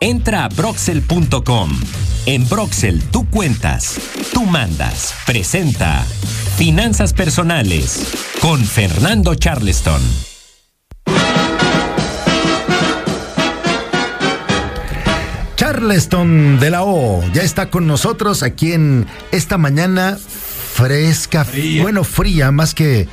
Entra a broxel.com. En Broxel tú cuentas, tú mandas. Presenta Finanzas Personales con Fernando Charleston. Charleston de la O ya está con nosotros aquí en esta mañana fresca, bueno, fría, más que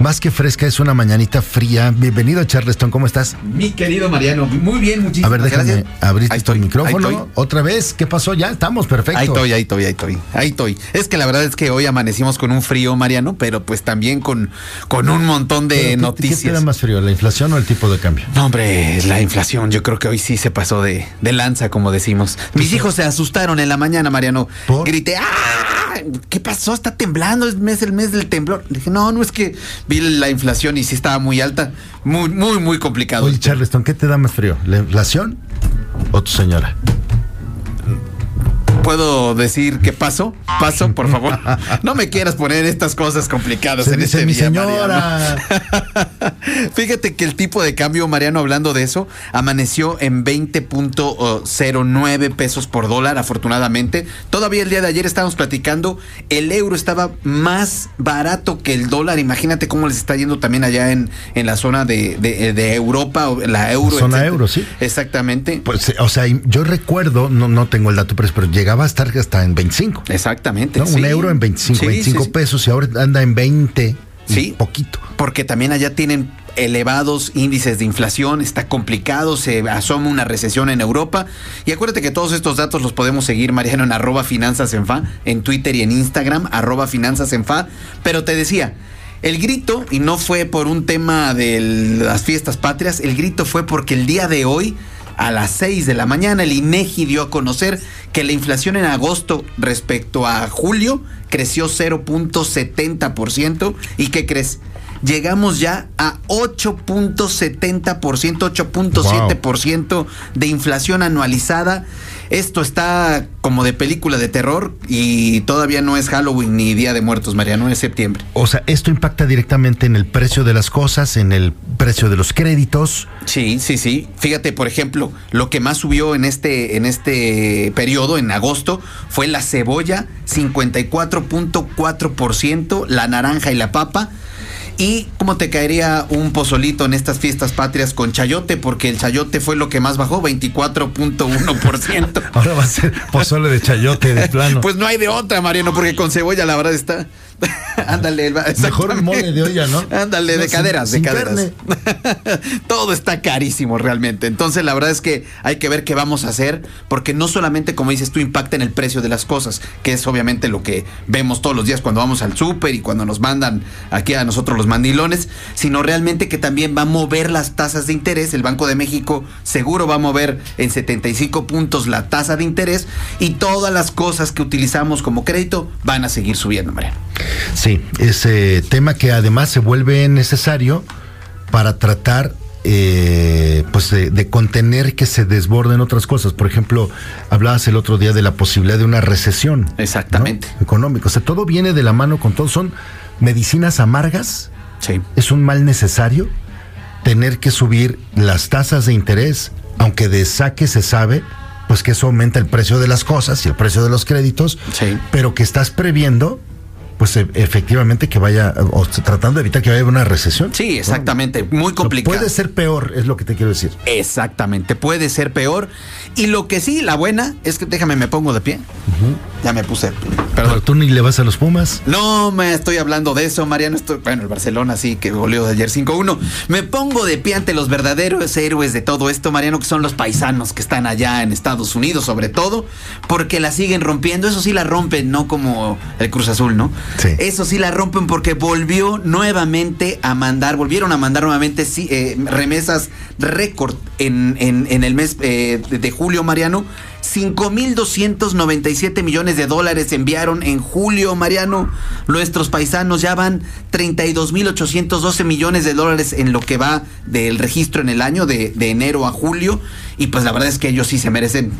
más que fresca, es una mañanita fría. Bienvenido, Charleston, ¿cómo estás? Mi querido Mariano, muy bien, muchísimas A ver, déjame gracias. abrir Ahí tu estoy, micrófono. ahí estoy. Otra vez, ¿qué pasó? Ya estamos, perfecto. Ahí estoy, ahí estoy, ahí estoy, ahí estoy. Es que la verdad es que hoy amanecimos con un frío, Mariano, pero pues también con, con un montón de ¿qué- ¿Qué te noticias. más frío, la inflación o el tipo de cambio? No, hombre, la inflación, yo creo que hoy sí se pasó de, de lanza, como decimos. Mis hijos se asustaron en la mañana, Mariano. ¿Por? Grité, ¡ah! ¿Qué pasó? Está temblando, es mes, el mes del temblor. Dije, no, no es que vi la inflación y sí estaba muy alta. Muy, muy, muy complicado. Oye, Charleston, ¿qué te da más frío? ¿La inflación o tu señora? ¿Puedo decir qué pasó? Paso, por favor. No me quieras poner estas cosas complicadas Se en dice este mi día, señora. Mariano. Fíjate que el tipo de cambio, Mariano, hablando de eso, amaneció en 20.09 pesos por dólar, afortunadamente. Todavía el día de ayer estábamos platicando, el euro estaba más barato que el dólar. Imagínate cómo les está yendo también allá en, en la zona de, de- de Europa, la euro. Zona etcétera. euro, sí. Exactamente. Pues, o sea, yo recuerdo, no, no tengo el dato, pero, pero llegaba a estar hasta en 25. Exactamente. ¿no? Un euro en 25, Sí, 25 sí, sí. pesos y ahora anda en 20. y Sí. Poquito. Porque también allá tienen elevados índices de inflación, está complicado, se asoma una recesión en Europa. Y acuérdate que todos estos datos los podemos seguir, Mariano, en arroba finanzas en fa, en Twitter y en Instagram, arroba finanzas en fa. Pero te decía, el grito, y no fue por un tema de las fiestas patrias, el grito fue porque el día de hoy, a las 6 de la mañana, el INEGI dio a conocer que la inflación en agosto respecto a julio creció 0.70%. ¿Y qué crees? Llegamos ya a 8.70%, 8.7% de inflación anualizada. Esto está como de película de terror y todavía no es Halloween ni Día de Muertos, Mariano, es septiembre. O sea, esto impacta directamente en el precio de las cosas, en el precio de los créditos. Sí, sí, sí. Fíjate, por ejemplo, lo que más subió en este, en este periodo, en agosto, fue la cebolla, 54.4%, la naranja y la papa. ¿Y cómo te caería un pozolito en estas fiestas patrias con chayote? Porque el chayote fue lo que más bajó, 24.1%. Ahora va a ser pozole de chayote de plano. Pues no hay de otra, Mariano, porque con cebolla la verdad está. Ándale, Mejor mole de olla, ¿no? Ándale, No, de sin- caderas, de caderas. Todo está carísimo realmente. Entonces, la verdad es que hay que ver qué vamos a hacer, porque no solamente, como dices tú, impacta en el precio de las cosas, que es obviamente lo que vemos todos los días cuando vamos al súper y cuando nos mandan aquí a nosotros los mandilones, sino realmente que también va a mover las tasas de interés. El Banco de México seguro va a mover en 75 puntos la tasa de interés y todas las cosas que utilizamos como crédito van a seguir subiendo, Mariano. Sí, ese tema que además se vuelve necesario para tratar eh, pues de, de contener que se desborden otras cosas. Por ejemplo, hablabas el otro día de la posibilidad de una recesión. ¿no? Exactamente. Económica. O sea, todo viene de la mano con todo. Son medicinas amargas. Sí. Es un mal necesario tener que subir las tasas de interés, aunque de saque se sabe, pues que eso aumenta el precio de las cosas y el precio de los créditos, Sí. pero que estás previendo, pues e- efectivamente que vaya, o tratando de evitar que vaya una recesión. Sí, exactamente. Muy complicado. Puede ser peor, es lo que te quiero decir. Exactamente, puede ser peor. Y lo que sí, la buena, es que déjame, me pongo de pie. Ya me puse. Pero Perdón. tú ni le vas a los Pumas. No me estoy hablando de eso, Mariano. Estoy, bueno, el Barcelona sí que goleó de ayer 5-1. Me pongo de pie ante los verdaderos héroes de todo esto, Mariano, que son los paisanos que están allá en Estados Unidos, sobre todo, porque la siguen rompiendo. Eso sí la rompen, no como el Cruz Azul, ¿no? Sí. Eso sí la rompen porque volvió nuevamente a mandar, volvieron a mandar nuevamente sí, eh, remesas récord en, en- en el mes eh, de julio, Mariano. 5.297 millones de dólares enviaron en julio, Mariano. Nuestros paisanos ya van 32.812 millones de dólares en lo que va del registro en el año, de, de enero a julio. Y pues la verdad es que ellos sí se merecen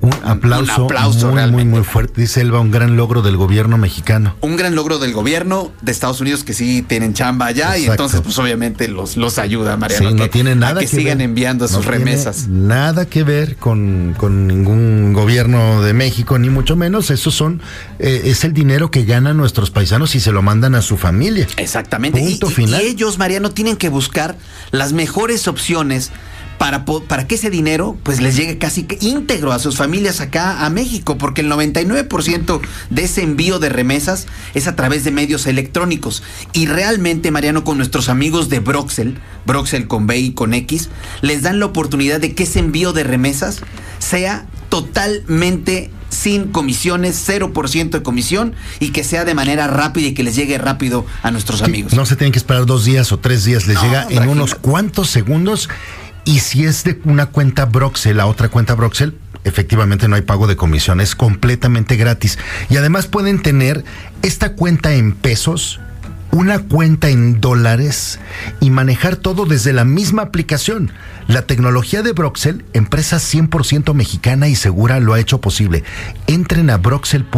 Un aplauso, aplauso muy, muy, muy fuerte. Dice Elba, un gran logro del gobierno mexicano. Un gran logro del gobierno de Estados Unidos que sí tienen chamba allá y entonces pues obviamente los, los ayuda, Mariano. Sí, no que- tiene a nada que, que, sigan ver. enviando No sus remesas. Nada que ver con, con ningún gobierno de México, ni mucho menos. Esos son, eh, es el dinero que ganan nuestros paisanos y se lo mandan a su familia. Exactamente. Punto y, final. y ellos, Mariano, tienen que buscar las mejores opciones para, para que ese dinero pues les llegue casi que íntegro a sus familias acá a México, porque el 99% de ese envío de remesas es a través de medios electrónicos. Y realmente, Mariano, con nuestros amigos de Broxel, Broxel con B y con X, les dan la oportunidad de que ese envío de remesas sea totalmente sin comisiones, 0% de comisión y que sea de manera rápida y que les llegue rápido a nuestros amigos. No se tienen que esperar dos días o tres días, les No, llega en unos cuantos segundos. Y si es de una cuenta Broxel a otra cuenta Broxel, efectivamente no hay pago de comisión, es completamente gratis. Y además pueden tener esta cuenta en pesos, una cuenta en dólares y manejar todo desde la misma aplicación. La tecnología de Broxel, empresa 100% mexicana y segura, lo ha hecho posible. Entren a broxel.com